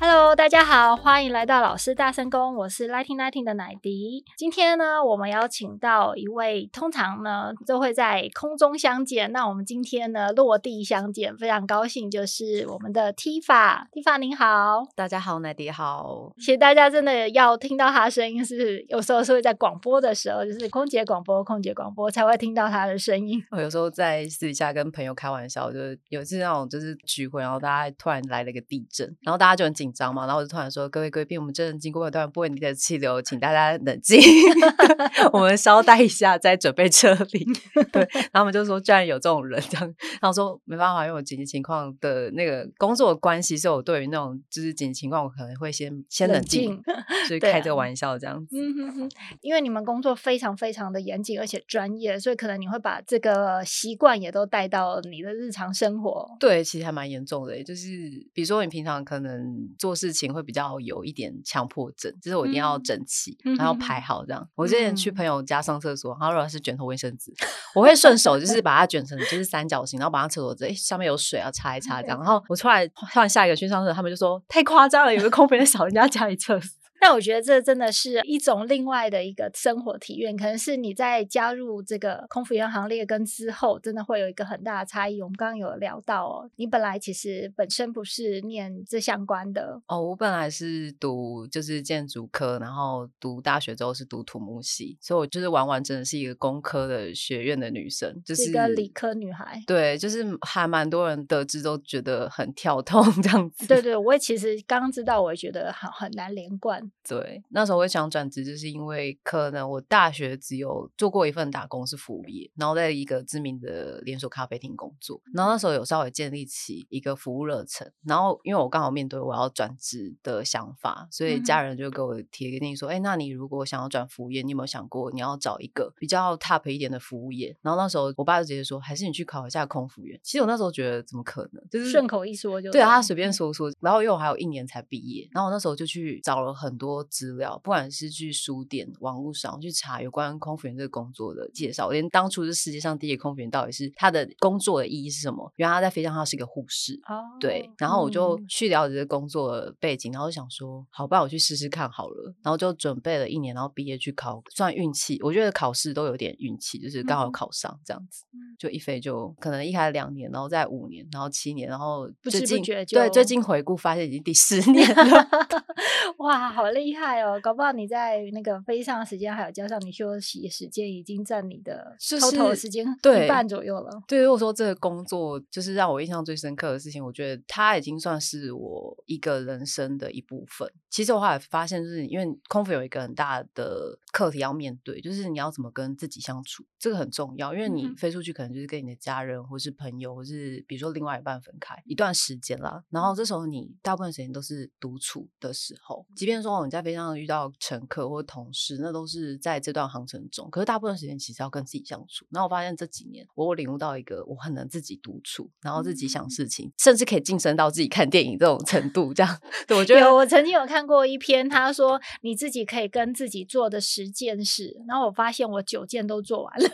Hello，大家好，欢迎来到老师大声公，我是 Lighting Lighting 的奶迪。今天呢，我们邀请到一位，通常呢都会在空中相见，那我们今天呢落地相见，非常高兴，就是我们的 Tifa，Tifa 您好，大家好，奶迪好。其实大家真的要听到他的声音，是有时候是会在广播的时候，就是空姐广播，空姐广播才会听到他的声音。我有时候在私底下跟朋友开玩笑，就是有一次那种就是聚会，然后大家突然来了一个地震，然后大家就很紧。紧张嘛，然后我就突然说：“各位贵宾，我们正经过一段不稳定的气流，请大家冷静，我们稍待一下再准备撤离。”对，然后我们就说：“居然有这种人这样。”然后说：“没办法，因为我紧急情况的那个工作的关系，所以我对于那种就是紧急情况，我可能会先先冷静，所以开这个玩笑这样子。嗯哼哼，因为你们工作非常非常的严谨而且专业，所以可能你会把这个习惯也都带到你的日常生活。对，其实还蛮严重的，就是比如说你平常可能。做事情会比较有一点强迫症，就是我一定要整齐，嗯、然后排好这样。嗯、我之前去朋友家上厕所，他如果是卷头卫生纸，我会顺手就是把它卷成就是三角形，然后把它厕所这哎上面有水啊擦一擦这样。然后我出来换下一个去上厕所，他们就说太夸张了，有个空瓶在扫人家家里厕所。但我觉得这真的是一种另外的一个生活体验，可能是你在加入这个空服员行列跟之后，真的会有一个很大的差异。我们刚刚有聊到哦，你本来其实本身不是念这相关的哦，我本来是读就是建筑科，然后读大学之后是读土木系，所以我就是完完整整是一个工科的学院的女生，就是，是一个理科女孩。对，就是还蛮多人得知都觉得很跳痛 这样子。对对，我也其实刚刚知道，我也觉得很很难连贯。对，那时候我想转职，就是因为可能我大学只有做过一份打工是服务业，然后在一个知名的连锁咖啡厅工作，然后那时候有稍微建立起一个服务热忱，然后因为我刚好面对我要转职的想法，所以家人就给我提个建议说，哎、嗯，那你如果想要转服务业，你有没有想过你要找一个比较 top 一点的服务业？然后那时候我爸就直接说，还是你去考一下空服员。其实我那时候觉得怎么可能，就是顺口一说就对啊，他随便说说，然后因为我还有一年才毕业，然后我那时候就去找了很多资料，不管是去书店、网络上去查有关空服员这个工作的介绍，连当初是世界上第一个空服员到底是他的工作的意义是什么？原来他在飞机上他是一个护士哦，对。然后我就去了解这个工作的背景，然后就想说，好，不然我去试试看好了。然后就准备了一年，然后毕业去考，算运气。我觉得考试都有点运气，就是刚好考上这样子，嗯、就一飞就可能一开始两年，然后再五年，然后七年，然后最近对最近回顾发现已经第十 年了。哇，好厉害哦！搞不好你在那个飞机上的时间，还有加上你休息时间，已经占你的 total 的时间一半左右了。对，如果说这个工作就是让我印象最深刻的事情，我觉得它已经算是我一个人生的一部分。其实我后来发现，就是因为空服有一个很大的课题要面对，就是你要怎么跟自己相处，这个很重要。因为你飞出去，可能就是跟你的家人，或是朋友，或是比如说另外一半分开一段时间啦。然后这时候你大部分时间都是独处的时候，即便说你在飞机上遇到乘客或同事，那都是在这段航程中。可是大部分时间其实要跟自己相处。然后我发现这几年，我领悟到一个，我很能自己独处，然后自己想事情，嗯、甚至可以晋升到自己看电影这种程度。这样，对，我觉得有。我曾经有看过一篇，他说你自己可以跟自己做的十件事，然后我发现我九件都做完了，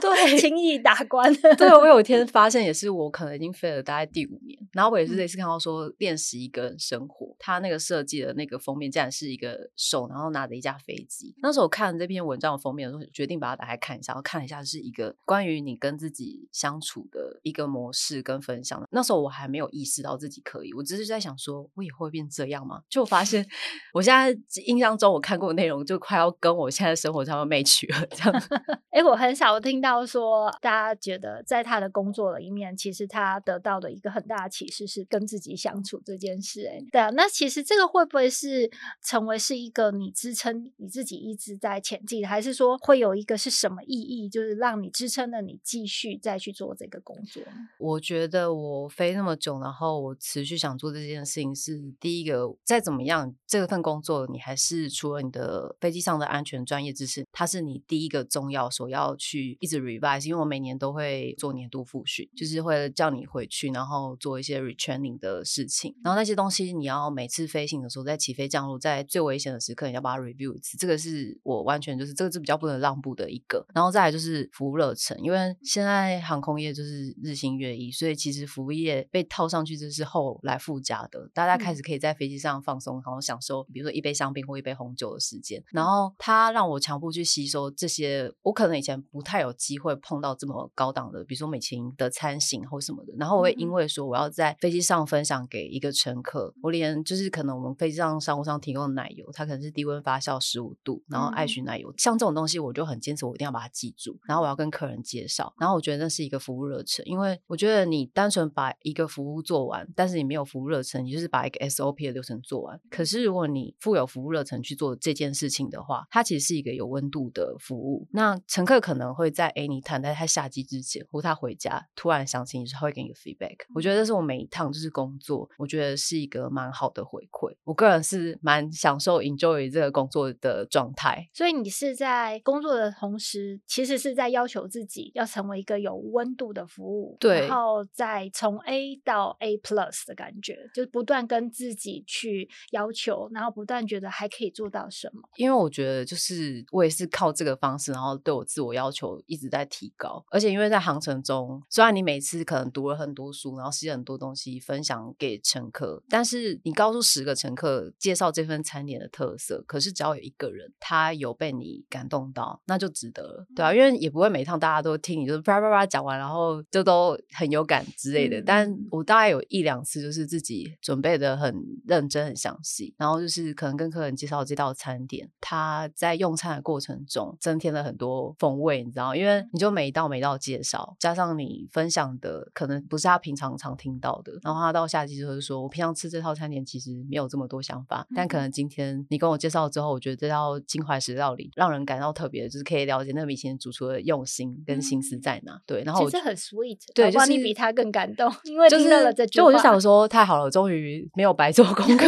对，轻易打关。对，我有一天发现，也是我可能已经飞了大概第五年，然后我也是这次看到说练习一个人生活，他那个设计的那个封面竟然是是一个手，然后拿着一架飞机。那时候我看这篇文章的封面的时候，决定把它打开看一下。然后看了一下，是一个关于你跟自己相处的一个模式跟分享。那时候我还没有意识到自己可以，我只是在想说，我以后会变这样吗？就发现我现在印象中我看过的内容，就快要跟我现在生活差不多 match 了。这样，哎、欸，我很少听到说大家觉得在他的工作里面，其实他得到的一个很大的启示是跟自己相处这件事。哎，对啊，那其实这个会不会是成为是一个你支撑你自己一直在前进，还是说会有一个是什么意义，就是让你支撑了你继续再去做这个工作？我觉得我飞那么久，然后我持续想做这件事情，是第一个，再怎么样，这份工作你还是除了你的飞机上的安全专业知识，它是你第一个重要所要去一直 revise，因为我每年都会做年度复训，就是会叫你回去，然后做一些 retraining 的事情，然后那些东西你要每次飞行的时候，在起飞降落，在最危险的时刻，你要把它 review 一次，这个是我完全就是这个是比较不能让步的一个，然后再来就是服务热忱，因为现在航空业就是日新月异，所以其实服务业被套上去这是后来附加的，大家开始可以在飞机上放松，然后享受，比如说一杯香槟或一杯红酒的时间，然后他让我强迫去吸收这些，我可能以前不太有机会碰到这么高档的，比如说美琴的餐型或什么的，然后我会因为说我要在飞机上分享给一个乘客，我连就是可能我们飞机上商务上提供的奶油，它可能是低温发酵十五度，然后爱许奶油，像这种东西我就很坚持，我一定要把它记住，然后我要跟客人介绍，然后我觉得那是一个服务热忱，因为我觉得你单纯把一个服务做完，但是你没有服务热忱，你就是把一个 SOP 的流程做完。可是如果你富有服务热忱去做这件事情的话，它其实是一个有温度的服务。那乘客可能会在 anytime 在他下机之前，或他回家突然想起你时，他会给你个 feedback。我觉得这是我每一趟就是工作，我觉得是一个蛮好的回馈。我个人是蛮享受 enjoy 这个工作的状态。所以你是在工作的同时，其实是在要求自己要成为一个有温度的服务，对，然后再从 A 到 A plus 的感觉，就是不断跟自己去要求，然后不断觉得还可以做到什么。因为我觉得就是我也是靠这个方式，然后对我自我要求一直在提高。而且因为在航程中，虽然你每次可能读了很多书，然后写很多东西分享给乘客，但是你告诉十个乘客介绍这份餐点的特色，可是只要有一个人他有被你感动到，那就值得了，对啊，因为也不会每趟大家都听你就是叭叭叭讲完，然后就都很有感之类的。嗯、但我大概有一两次就是自己准备的很认真、很详细，然后就是可能跟客人介绍这道餐点，他在用餐的过程中增添了很多风味，你知道，因为你就每一道每一道介绍，加上你分享的可能不是他平常常听到的，然后他到下机就是说，我平常吃这套餐点其实没有这么多想法，嗯、但可能今天你跟我介绍之后，我觉得这道金怀石料理让人感到特别，就是可以了解那个米其林主厨的用心跟心思在哪。嗯、对，然后我其实很 sweet，对，就是你比他更感动，因为听到了这句话，就我就想说，太好了，终于没有白做功课。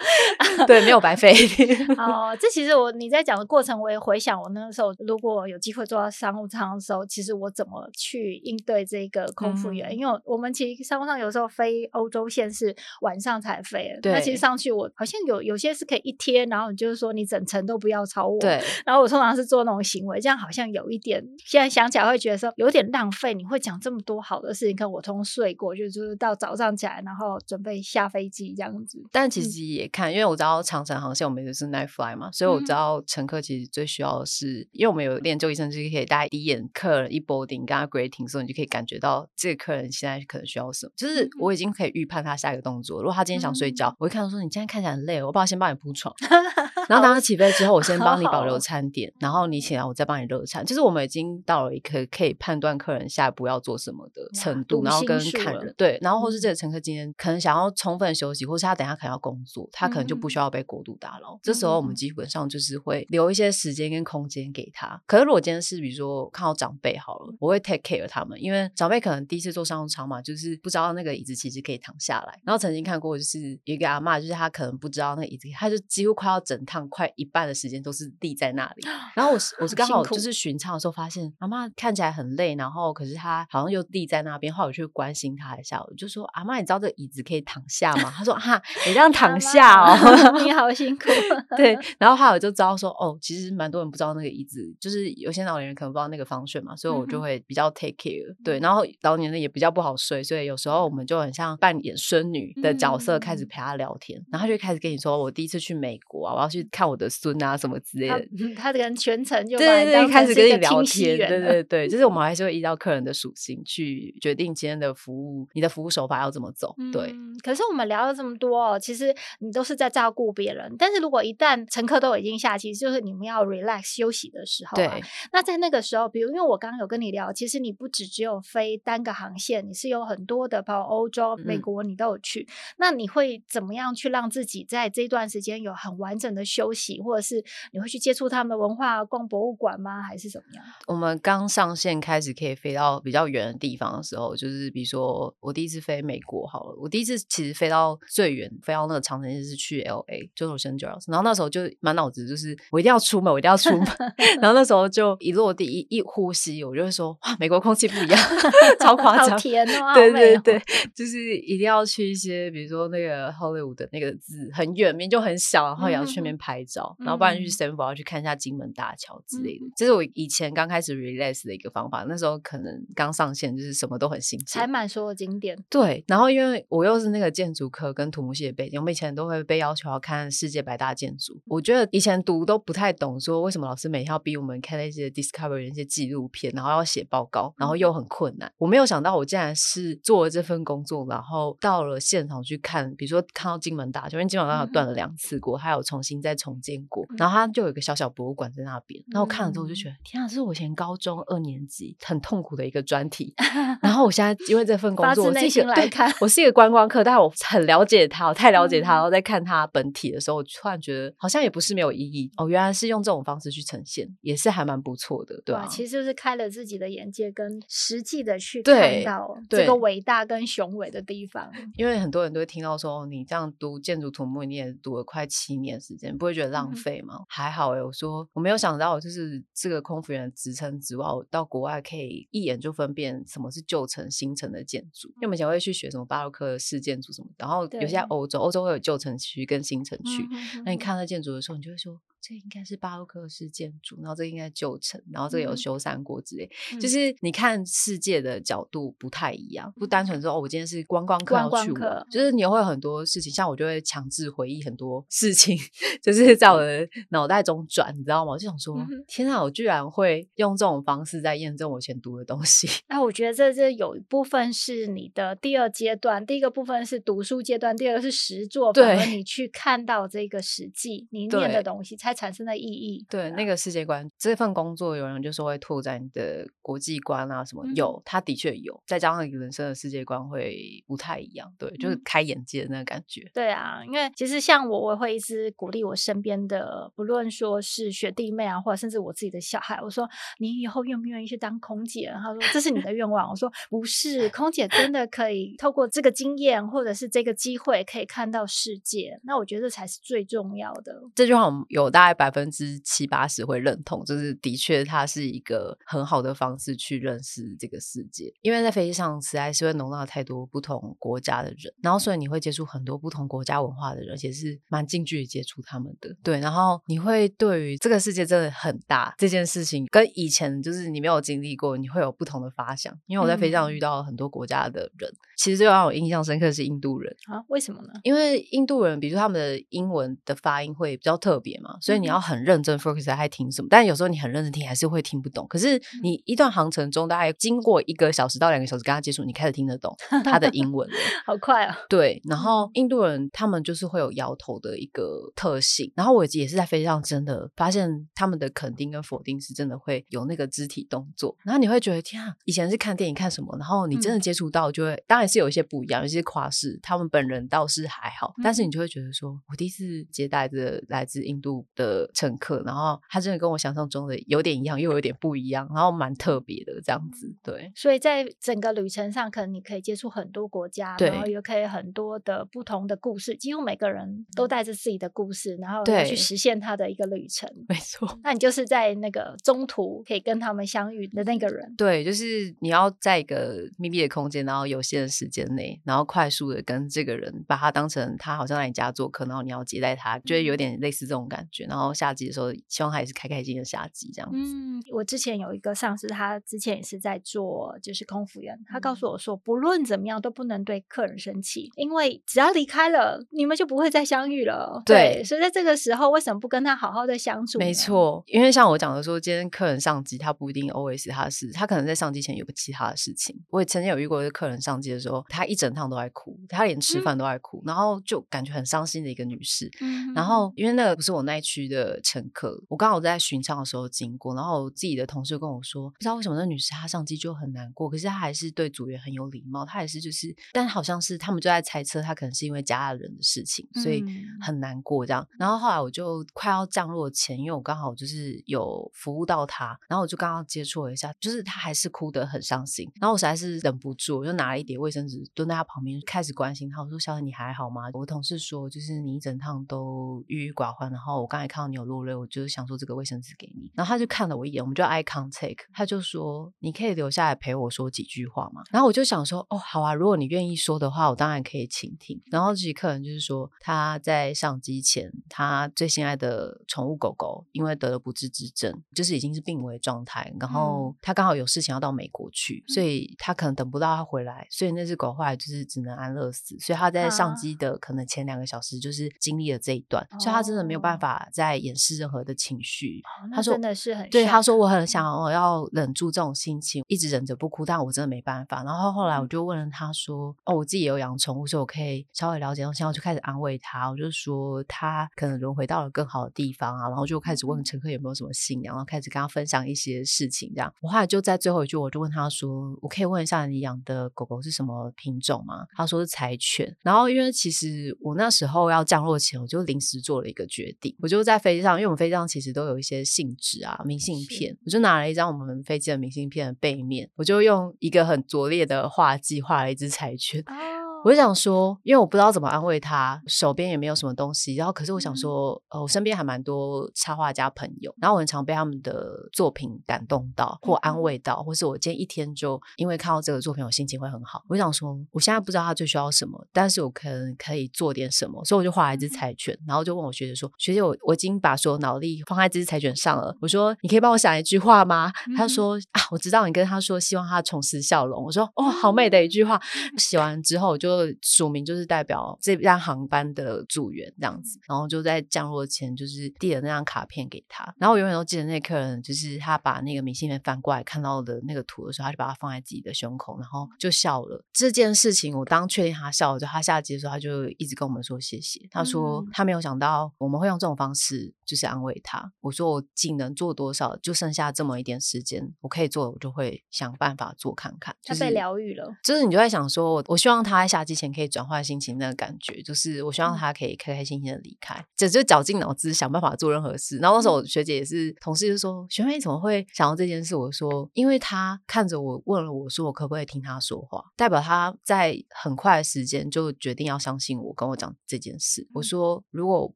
对，没有白费。哦，这其实我你在讲的过程，我也回想我那个时候，如果有机会坐到商务舱的时候，其实我怎么去应对这个空服员？嗯、因为我们其实商务舱有时候飞欧洲线是晚上才飞，那其实上去我好像有有些是可以一天，然后你就是说你整层都不要超我。对。然后我通常是做那种行为，这样好像有一点，现在想起来会觉得说有点浪费。你会讲这么多好的事情，可我通睡过，就就是到早上起来，然后准备下飞机这样子。但其实也看，嗯、因为我知道。长城航线我们就是 night fly 嘛，所以我知道乘客其实最需要的是，嗯、因为我们有练就一身，就是可以大家第一眼客人一 boarding 跟他 greeting 的时候，你就可以感觉到这个客人现在可能需要什么，就是我已经可以预判他下一个动作。如果他今天想睡觉，嗯、我会看到说你今天看起来累，我爸先帮你铺床，然后当他起飞之后，我先帮你保留餐点，然后你起来我再帮你热餐。就是我们已经到了一个可以判断客人下一步要做什么的程度，然后跟看人对，然后或是这个乘客今天可能想要充分休息，或是他等下可能要工作，他可能就不需要被过度打扰。这时候我们基本上就是会留一些时间跟空间给他。可是如果今天是比如说看到长辈好了，我会 take care 他们，因为长辈可能第一次坐商务舱嘛，就是不知道那个椅子其实可以躺下来。然后曾经看过就是有一个阿妈，就是她可能不知道那个椅子，她就几乎快要整趟快一半的时间都是立在那里。然后我是我是刚好就是巡唱的时候发现阿妈看起来很累，然后可是她好像又立在那边，后来我去关心她一下，我就说阿妈，你知道这个椅子可以躺下吗？她说哈，你这样躺下哦，你好辛苦。对。然后后来我就知道说，哦，其实蛮多人不知道那个椅子，就是有些老年人可能不知道那个 function 嘛，所以我就会比较 take care。对，然后老年人也比较不好睡，所以有时候我们就很像扮演孙女的角色，开始陪他聊天。然后她就开始跟你说，我第一次去美国啊，我要去去看我的孙啊什么之类的。他跟全程就对对对，开始跟你聊天，对对对，就是我们还是会依照客人的属性去决定今天的服务，你的服务手法要怎么走。对、嗯，可是我们聊了这么多，其实你都是在照顾别人。但是如果一旦乘客都已经下机，就是你们要 relax 休息的时候、啊，对。那在那个时候，比如因为我刚刚有跟你聊，其实你不只只有飞单个航线，你是有很多的，包括欧洲、美国，你都有去。嗯、那你会怎么样去让自己在这段时间有很完整的休息，或者是你会去接触他们的文化、逛博物馆吗？还是怎么样？我们刚上线开始可以飞到比较远的地方的时候，就是比如说我第一次飞美国好了，我第一次其实飞到最远，飞到那个长城就是去 LA，就是 Los Angeles。然后那时候就满脑子就是我一定要出门，我一定要出门。然后那时候就一落地一一呼吸，我就会说哇，美国空气不一样，超夸张，好甜哦，对对对，就是一定要去一些比如说那个 Hollywood 的那个字很远，面就很小，然后也要去那边 拍照，嗯、然后不然去 San Fran 要去看一下金门大桥之类的。这、嗯、是我以前刚开始 relax 的一个方法，那时候可能刚上线，就是什么都很新鲜，才满所有景点。对，然后因为我又是那个建筑科跟土木系的背景，我们以前都会被要求要看世界百大建筑。我觉得以前读都不太懂，说为什么老师每天要逼我们看那些 Discovery 那些纪录片，然后要写报告，然后又很困难。我没有想到，我竟然是做了这份工作，然后到了现场去看，比如说看到金门大桥，因为金门大桥断了两次过，还有重新再重建过，然后它就有一个小小博物馆在那边。然后我看了之后，我就觉得天啊，这是我以前高中二年级很痛苦的一个专题。然后我现在因为这份工作，我自己来看，我是一个观光客，但是我很了解它，我太了解它。然后在看它本体的时候，我突然觉得好像也不是没有意义哦，原来是用这种方式去呈现，也是还蛮不错的，对吧？其实就是开了自己的眼界，跟实际的去看到这个伟大跟雄伟的地方。因为很多人都会听到说，你这样读建筑土木，你也读了快七年时间，不会觉得浪费吗？嗯、还好哎，我说我没有想到，就是这个空服员的职称之外，我到国外可以一眼就分辨什么是旧城、新城的建筑。因为我们以前会去学什么巴洛克式建筑什么，然后有些在欧洲，欧洲会有旧城区跟新城区。嗯、那你看那建筑的时候，你就会说。这应该是巴洛克式建筑，然后这应该旧城，然后这个有修缮过之类，嗯、就是你看世界的角度不太一样，不单纯说哦，我今天是观光客要去玩，就是你会有很多事情，像我就会强制回忆很多事情，就是在我的脑袋中转，你知道吗？我就想说，嗯、天啊，我居然会用这种方式在验证我以前读的东西。那我觉得这这有一部分是你的第二阶段，第一个部分是读书阶段，第二个是实作，对，你去看到这个实际你念的东西才。产生的意义，对，那个世界观，这份工作有人就是会拓展你的国际观啊，什么、嗯、有，他的确有，再加上你人生的世界观会不太一样，对，就是开眼界的那个感觉。嗯、对啊，因为其实像我，我会一直鼓励我身边的，不论说是学弟妹啊，或者甚至我自己的小孩，我说你以后愿不愿意去当空姐？他说这是你的愿望，我说不是，空姐真的可以透过这个经验或者是这个机会，可以看到世界。那我觉得这才是最重要的。这句话我们有大概百分之七八十会认同，就是的确它是一个很好的方式去认识这个世界，因为在飞机上实在是会容纳太多不同国家的人，然后所以你会接触很多不同国家文化的人，而且是蛮近距离接触他们的。对，然后你会对于这个世界真的很大这件事情，跟以前就是你没有经历过，你会有不同的发想。因为我在飞机上遇到很多国家的人，嗯、其实最让我印象深刻的是印度人啊，为什么呢？因为印度人，比如说他们的英文的发音会比较特别嘛，所以你要很。认真 focus 在听什么，但有时候你很认真听，还是会听不懂。可是你一段航程中，大概经过一个小时到两个小时跟他接触，你开始听得懂他的英文了，好快啊！对，然后印度人他们就是会有摇头的一个特性，然后我也是在飞机上真的发现他们的肯定跟否定是真的会有那个肢体动作，然后你会觉得天啊，以前是看电影看什么，然后你真的接触到就会，嗯、当然是有一些不一样，有些跨式，他们本人倒是还好，但是你就会觉得说，我第一次接待的来自印度的乘客，然后他真的跟我想象中的有点一样，又有点不一样，然后蛮特别的这样子。对，所以在整个旅程上，可能你可以接触很多国家，然后也可以很多的不同的故事，几乎每个人都带着自己的故事，然后去实现他的一个旅程。没错，那你就是在那个中途可以跟他们相遇的那个人。对，就是你要在一个密闭的空间，然后有限的时间内，然后快速的跟这个人把他当成他好像来你家做客，然后你要接待他，就会有点类似这种感觉。然后夏季的时候，希望他也是开开心心的夏季这样子。嗯，我之前有一个上司，他之前也是在做就是空服员，他告诉我说，不论怎么样都不能对客人生气，因为只要离开了，你们就不会再相遇了。对，对，所以在这个时候，为什么不跟他好好的相处？没错，因为像我讲的说，今天客人上机，他不一定 always 他是，他可能在上机前有个其他的事情。我也曾经有遇过一个客人上机的时候，他一整趟都在哭，他连吃饭都在哭，嗯、然后就感觉很伤心的一个女士。嗯，然后因为那个不是我那一区的乘客，我刚好在巡舱的时候经过，然后我自己的同事跟我说，不知道为什么那女士她上机就很难过，可是她还是对组员很有礼貌，她也是就是，但好像是他们就在猜测，她可能是因为家人的事情，所以很难过这样。然后后来我就快要降落前，因为我刚好就是有服务到她，然后我就刚刚接触了一下，就是她还是哭得很伤心，然后我实在是忍不住，我就拿了一叠卫生纸蹲在她旁边，开始关心她，我说：“小姐你还好吗？”我同事说：“就是你一整趟都郁郁寡欢，然后我刚才看到你有落泪，我就是想说这个卫生纸给你。”然后他就看了我一眼，我们就 eye contact，他就说：“你可以留下来陪我说几句话嘛？”然后我就想说：“哦，好啊，如果你愿意说的话，我当然可以倾听。”然后这些客人就是说他在上机前，他最心爱的宠物狗狗因为得了不治之症，就是已经是病危状态，然后他刚好有事情要到美国去，所以他可能等不到他回来，所以那只狗后来就是只能安乐死。所以他在上机的可能前两个小时就是经历了这一段，所以他真的没有办法再掩饰任何的情绪。他说。真的是很对，他说我很想我要忍住这种心情，一直忍着不哭，但我真的没办法。然后后来我就问了他说：“哦，我自己也有养宠物，所以我可以稍微了解。”然后我就开始安慰他，我就说他可能轮回到了更好的地方啊。然后就开始问乘客有没有什么信仰，然后开始跟他分享一些事情。这样，我后来就在最后一句，我就问他说：“我可以问一下你养的狗狗是什么品种吗？”他说是柴犬。然后因为其实我那时候要降落前，我就临时做了一个决定，我就在飞机上，因为我们飞机上其实都有一些信纸。啊，明信片，我就拿了一张我们飞机的明信片的背面，我就用一个很拙劣的画技画了一只柴犬。我就想说，因为我不知道怎么安慰他，手边也没有什么东西。然后，可是我想说，呃，我身边还蛮多插画家朋友，然后我很常被他们的作品感动到，或安慰到，或是我今天一天就因为看到这个作品，我心情会很好。我想说，我现在不知道他最需要什么，但是我可能可以做点什么，所以我就画了一只柴犬，然后就问我学姐说：“学姐，我我已经把所有脑力放在这只柴犬上了。”我说：“你可以帮我想一句话吗？”他说：“啊，我知道你跟他说希望他重拾笑容。”我说：“哦，好美的一句话。”写完之后我就。就署名就是代表这辆航班的组员这样子，然后就在降落前就是递了那张卡片给他，然后我永远都记得那客人就是他把那个明信片翻过来看到的那个图的时候，他就把它放在自己的胸口，然后就笑了。这件事情我当确定他笑了，之后他下机的时候，他就一直跟我们说谢谢。他说他没有想到我们会用这种方式就是安慰他。我说我仅能做多少，就剩下这么一点时间，我可以做的我就会想办法做看看。就是、他被疗愈了，就是你就在想说，我我希望他在下之前可以。转换心情，那个感觉就是，我希望他可以开开心心的离开，这、嗯、就绞尽脑汁想办法做任何事。然后那时候我学姐也是同事就说：“学妹怎么会想到这件事？”我说：“因为他看着我，问了我说我可不可以听他说话，代表他在很快的时间就决定要相信我，跟我讲这件事。”我说：“如果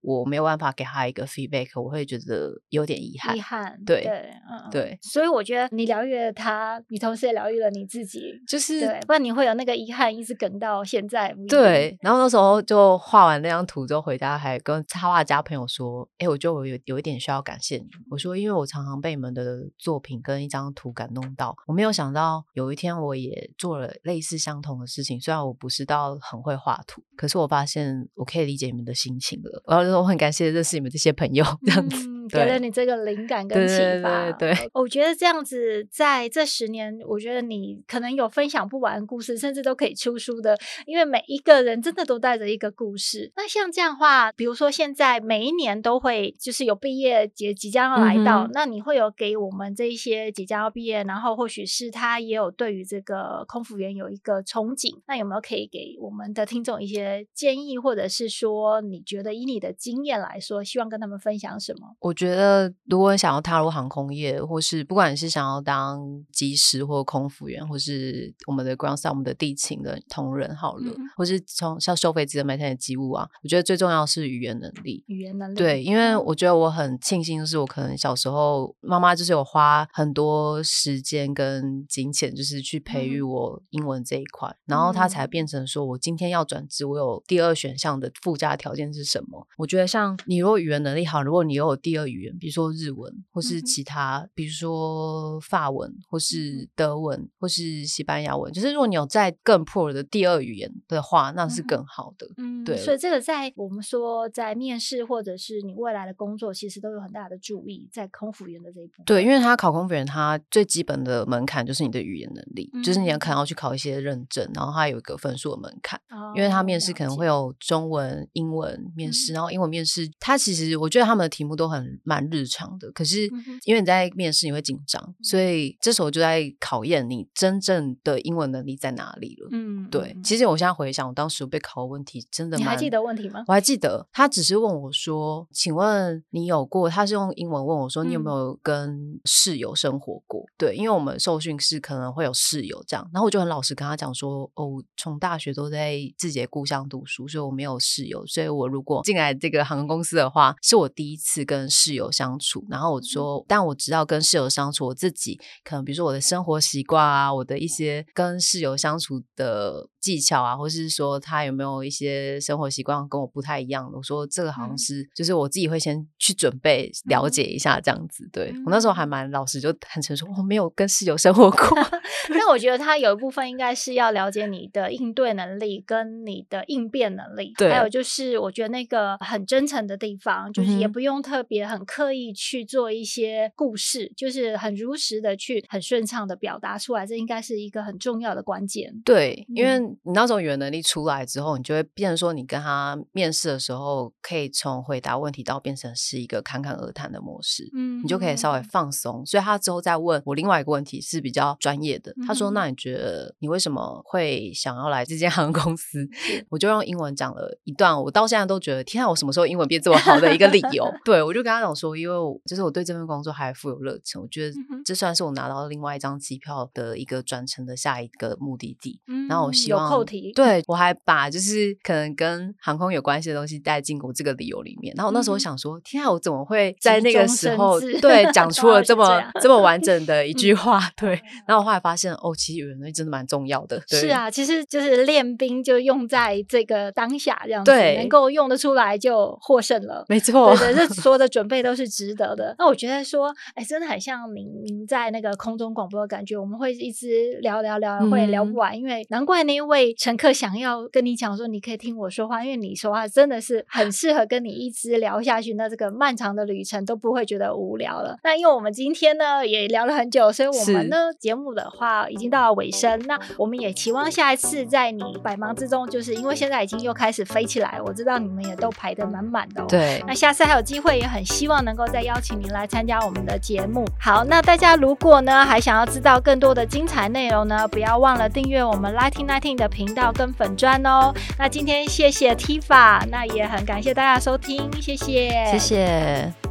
我没有办法给他一个 feedback，我会觉得有点遗憾。”遗憾，对对嗯对。所以我觉得你疗愈了他，你同时也疗愈了你自己，就是对，不然你会有那个遗憾一直梗到现在。对，然后那时候就画完那张图之后回家，还跟插画家朋友说：“哎，我觉得我有有一点需要感谢你。”我说：“因为我常常被你们的作品跟一张图感动到，我没有想到有一天我也做了类似相同的事情。虽然我不是到很会画图，可是我发现我可以理解你们的心情了。然后就说我很感谢认识你们这些朋友，这样子。”给了你这个灵感跟启发，对，对，对，对，我觉得这样子在这十年，我觉得你可能有分享不完的故事，甚至都可以出书的。因为每一个人真的都带着一个故事。那像这样的话，比如说现在每一年都会就是有毕业节即将要来到，嗯、那你会有给我们这一些即将要毕业，然后或许是他也有对于这个空服员有一个憧憬，那有没有可以给我们的听众一些建议，或者是说你觉得以你的经验来说，希望跟他们分享什么？我觉得如果你想要踏入航空业，或是不管你是想要当机师或空服员，或是我们的 ground staff 我们的地勤的同仁好了，嗯、或是从像收飞机的每天的机务啊，我觉得最重要是语言能力。语言能力。对，因为我觉得我很庆幸，就是我可能小时候妈妈就是有花很多时间跟金钱，就是去培育我英文这一块，嗯、然后它才变成说我今天要转职，我有第二选项的附加条件是什么？我觉得像你如果语言能力好，如果你又有第二语言，比如说日文，或是其他，嗯、比如说法文，或是德文，或是西班牙文，就是如果你有在更 pro 的第二语言的话，那是更好的。嗯，对。所以这个在我们说在面试或者是你未来的工作，其实都有很大的注意在空服员的这一部分。对，因为他考空服员，他最基本的门槛就是你的语言能力，嗯、就是你要可能要去考一些认证，然后他有一个分数的门槛。哦、因为他面试可能会有中文、英文面试，嗯、然后英文面试，他其实我觉得他们的题目都很蛮日常的。可是因为你在面试，你会紧张，嗯、所以这时候就在考验你真正的英文能力在哪里了。嗯，对。其实我现在回想，我当时被考的问题真的蛮，你还记得问题吗？我还记得，他只是问我说：“请问你有过？”他是用英文问我说：“你有没有跟室友生活过？”嗯、对，因为我们受训是可能会有室友这样，然后我就很老实跟他讲说：“哦，从大学都在自己的故乡读书，所以我没有室友。所以我如果进来这个航空公司的话，是我第一次跟室友相处。然后我说，嗯、但我知道跟室友相处，我自己可能比如说我的生活习惯啊，我的一些跟室友相处的技巧啊，或是说他有没有一些生活习惯跟我不太一样的，我说这个好像是，嗯、就是我自己会先去准备了解一下这样子。对、嗯、我那时候还蛮老实，就坦诚说我没有跟室友生活过。那我觉得他有一部分应该是要了解你的应对能力跟你的应变能力，对，还有就是我觉得那个很真诚的地方，就是也不用特别很刻意去做一些故事，嗯、就是很如实的去很顺畅的表达出来，这应该是一个很重要的关键。对，因为你那种语言能力出来之后，你就会变成说，你跟他面试的时候，可以从回答问题到变成是一个侃侃而谈的模式，嗯，你就可以稍微放松。所以他之后再问我另外一个问题是比较专业的。他说：“那你觉得你为什么会想要来这间 航空公司？”我就用英文讲了一段，我到现在都觉得，天啊，我什么时候英文变这么好的一个理由？对，我就跟他讲说，因为我就是我对这份工作还富有热忱，我觉得这算是我拿到另外一张机票的一个转乘的下一个目的地。嗯、然后我希望，有扣题。对，我还把就是可能跟航空有关系的东西带进我这个理由里面。然后那时候我想说，天啊，我怎么会在那个时候对 讲出了这么这，这么完整的一句话？嗯、对，然后我后来发现。哦，其实语言能力真的蛮重要的。是啊，其实就是练兵就用在这个当下这样子，对能够用得出来就获胜了。没错，对对，这所有的 准备都是值得的。那我觉得说，哎，真的很像您您在那个空中广播的感觉，我们会一直聊聊聊，会聊不完。嗯、因为难怪那一位乘客想要跟你讲说，你可以听我说话，因为你说话真的是很适合跟你一直聊下去。那这个漫长的旅程都不会觉得无聊了。那因为我们今天呢也聊了很久，所以我们呢节目的话。已经到了尾声，那我们也期望下一次在你百忙之中，就是因为现在已经又开始飞起来，我知道你们也都排得满满的哦。对，那下次还有机会，也很希望能够再邀请您来参加我们的节目。好，那大家如果呢还想要知道更多的精彩内容呢，不要忘了订阅我们 Lighting 的频道跟粉砖哦。那今天谢谢 Tifa，那也很感谢大家收听，谢谢，谢谢。